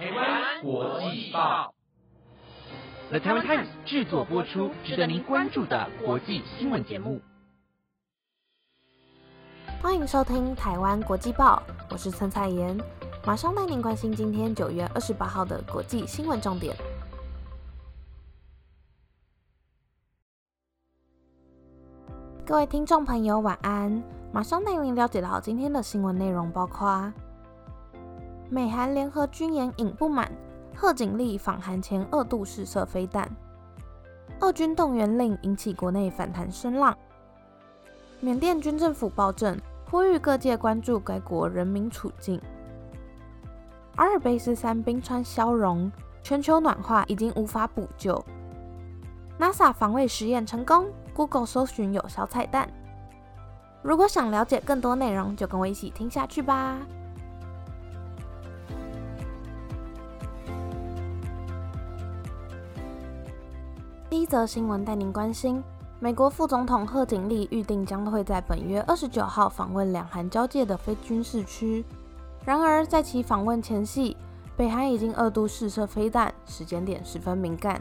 台湾国际报，The Taiwan Times 制作播出，值得您关注的国际新闻节目。欢迎收听台湾国际报，我是陈彩妍，马上带您关心今天九月二十八号的国际新闻重点。各位听众朋友，晚安！马上带您了解到今天的新闻内容，包括美韩联合军演引不满，贺锦丽访韩前二度试射飞弹，俄军动员令引起国内反弹声浪，缅甸军政府暴政，呼吁各界关注该国人民处境。阿尔卑斯山冰川消融，全球暖化已经无法补救。NASA 防卫实验成功。Google 搜寻有效彩蛋。如果想了解更多内容，就跟我一起听下去吧。第一则新闻带您关心：美国副总统贺锦丽预定将会在本月二十九号访问两韩交界的非军事区。然而，在其访问前夕，北韩已经二度试射飞弹，时间点十分敏感。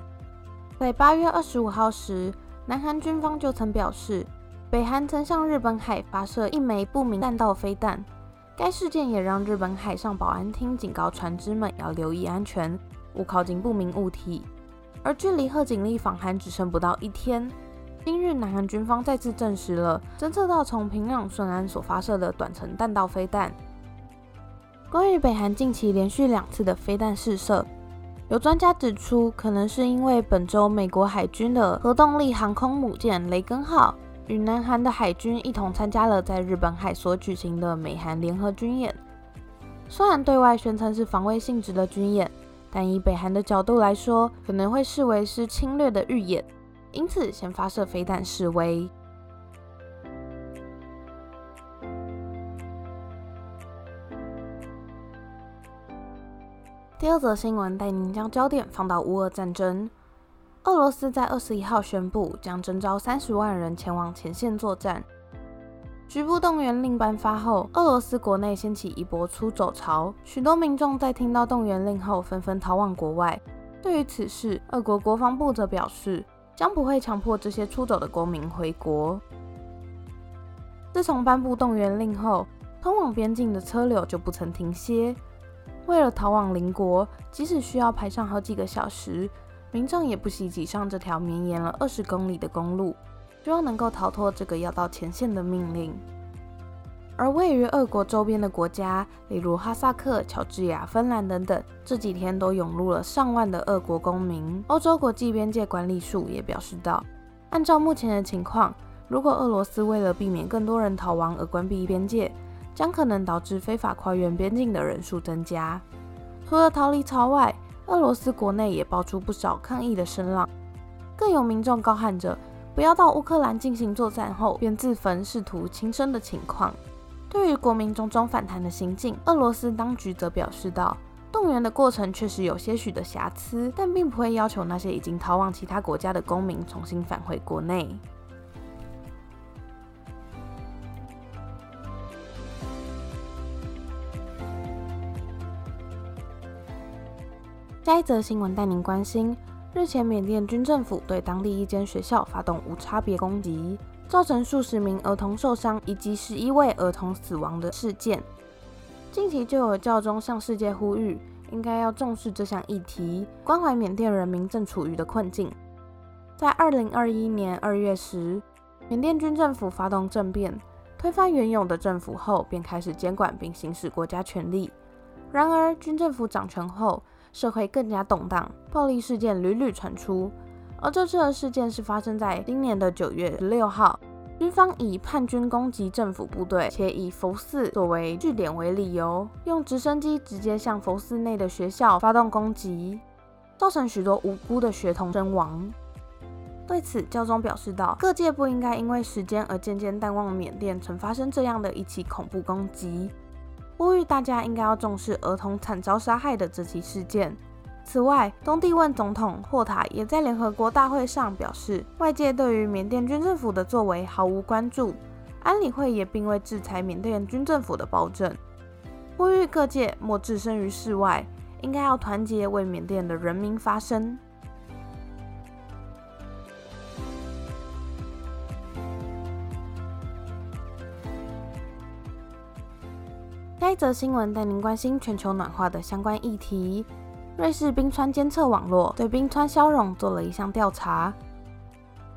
在八月二十五号时。南韩军方就曾表示，北韩曾向日本海发射一枚不明弹道飞弹。该事件也让日本海上保安厅警告船只们要留意安全，勿靠近不明物体。而距离贺锦丽访韩只剩不到一天，今日南韩军方再次证实了侦测到从平壤顺安所发射的短程弹道飞弹。关于北韩近期连续两次的飞弹试射。有专家指出，可能是因为本周美国海军的核动力航空母舰“雷根号”与南韩的海军一同参加了在日本海所举行的美韩联合军演。虽然对外宣称是防卫性质的军演，但以北韩的角度来说，可能会视为是侵略的预演，因此先发射飞弹示威。第二则新闻带您将焦点放到乌俄战争。俄罗斯在二十一号宣布将征召三十万人前往前线作战。局部动员令颁发后，俄罗斯国内掀起一波出走潮，许多民众在听到动员令后纷纷逃往国外。对于此事，俄国国防部则表示，将不会强迫这些出走的公民回国。自从颁布动员令后，通往边境的车流就不曾停歇。为了逃往邻国，即使需要排上好几个小时，民众也不惜挤上这条绵延了二十公里的公路，希望能够逃脱这个要到前线的命令。而位于俄国周边的国家，例如哈萨克、乔治亚、芬兰等等，这几天都涌入了上万的俄国公民。欧洲国际边界管理署也表示到，按照目前的情况，如果俄罗斯为了避免更多人逃亡而关闭边界，将可能导致非法跨越边境的人数增加。除了逃离潮外，俄罗斯国内也爆出不少抗议的声浪，更有民众高喊着“不要到乌克兰进行作战后便自焚，试图轻生”的情况。对于国民种种反弹的行径，俄罗斯当局则表示道：“动员的过程确实有些许的瑕疵，但并不会要求那些已经逃往其他国家的公民重新返回国内。”下一则新闻带您关心：日前，缅甸军政府对当地一间学校发动无差别攻击，造成数十名儿童受伤以及十一位儿童死亡的事件。近期就有教宗向世界呼吁，应该要重视这项议题，关怀缅甸人民正处于的困境。在二零二一年二月时，缅甸军政府发动政变，推翻原有的政府后，便开始监管并行使国家权力。然而，军政府掌权后，社会更加动荡，暴力事件屡屡传出。而这次的事件是发生在今年的九月十六号，军方以叛军攻击政府部队，且以佛寺作为据点为理由，用直升机直接向佛寺内的学校发动攻击，造成许多无辜的学童身亡。对此，教宗表示道：“各界不应该因为时间而渐渐淡忘缅甸曾发生这样的一起恐怖攻击。”呼吁大家应该要重视儿童惨遭杀害的这起事件。此外，东帝汶总统霍塔也在联合国大会上表示，外界对于缅甸军政府的作为毫无关注，安理会也并未制裁缅甸军政府的暴政，呼吁各界莫置身于事外，应该要团结为缅甸的人民发声。该则新闻带您关心全球暖化的相关议题。瑞士冰川监测网络对冰川消融做了一项调查，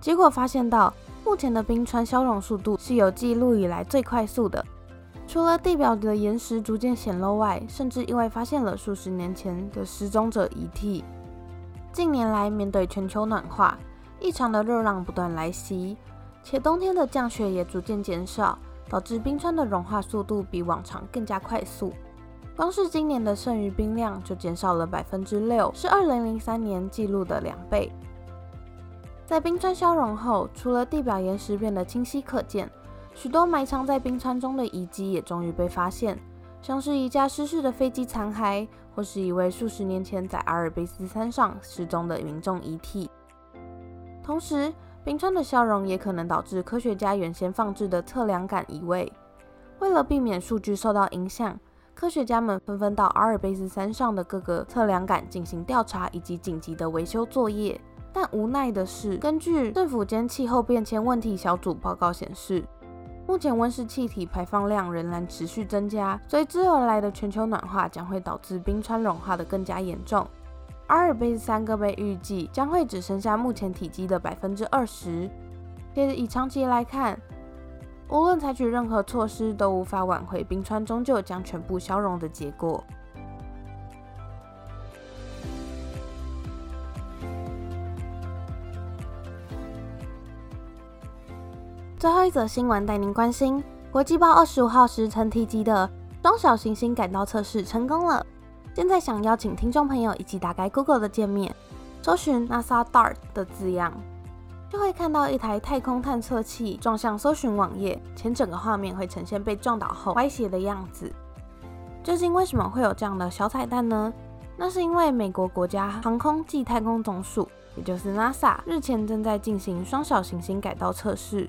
结果发现到，目前的冰川消融速度是有记录以来最快速的。除了地表的岩石逐渐显露外，甚至意外发现了数十年前的失踪者遗体。近年来，面对全球暖化，异常的热浪不断来袭，且冬天的降雪也逐渐减少。导致冰川的融化速度比往常更加快速。光是今年的剩余冰量就减少了百分之六，是二零零三年记录的两倍。在冰川消融后，除了地表岩石变得清晰可见，许多埋藏在冰川中的遗迹也终于被发现，像是一架失事的飞机残骸，或是一位数十年前在阿尔卑斯山上失踪的民众遗体。同时，冰川的消融也可能导致科学家原先放置的测量杆移位。为了避免数据受到影响，科学家们纷纷到阿尔卑斯山上的各个测量杆进行调查以及紧急的维修作业。但无奈的是，根据政府间气候变迁问题小组报告显示，目前温室气体排放量仍然持续增加，随之而来的全球暖化将会导致冰川融化的更加严重。阿尔卑斯山各被预计将会只剩下目前体积的百分之二十。且以长期来看，无论采取任何措施，都无法挽回冰川终究将全部消融的结果。最后一则新闻带您关心：国际报二十五号时曾提及的中小行星改道测试成功了。现在想邀请听众朋友一起打开 Google 的界面，搜寻 NASA DART 的字样，就会看到一台太空探测器撞向搜寻网页，前整个画面会呈现被撞倒后歪斜的样子。究竟为什么会有这样的小彩蛋呢？那是因为美国国家航空暨太空总署，也就是 NASA，日前正在进行双小行星改道测试。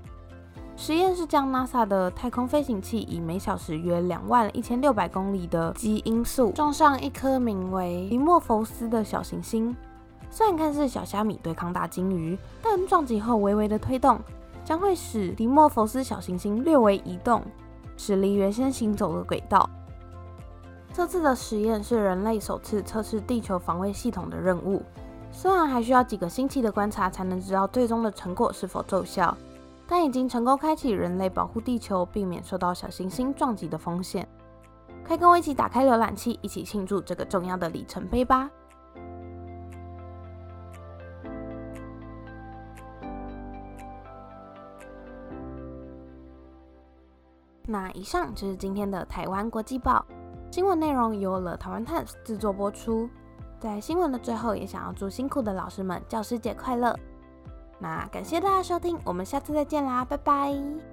实验是将 NASA 的太空飞行器以每小时约两万一千六百公里的基音速撞上一颗名为迪莫佛斯的小行星。虽然看似小虾米对抗大鲸鱼，但撞击后微微的推动将会使迪莫佛斯小行星略微移动，驶离原先行走的轨道。这次的实验是人类首次测试地球防卫系统的任务，虽然还需要几个星期的观察才能知道最终的成果是否奏效。但已经成功开启人类保护地球、避免受到小行星撞击的风险。快跟我一起打开浏览器，一起庆祝这个重要的里程碑吧！那以上就是今天的台湾国际报新闻内容，由了台湾 Times 制作播出。在新闻的最后，也想要祝辛苦的老师们教师节快乐！那感谢大家收听，我们下次再见啦，拜拜。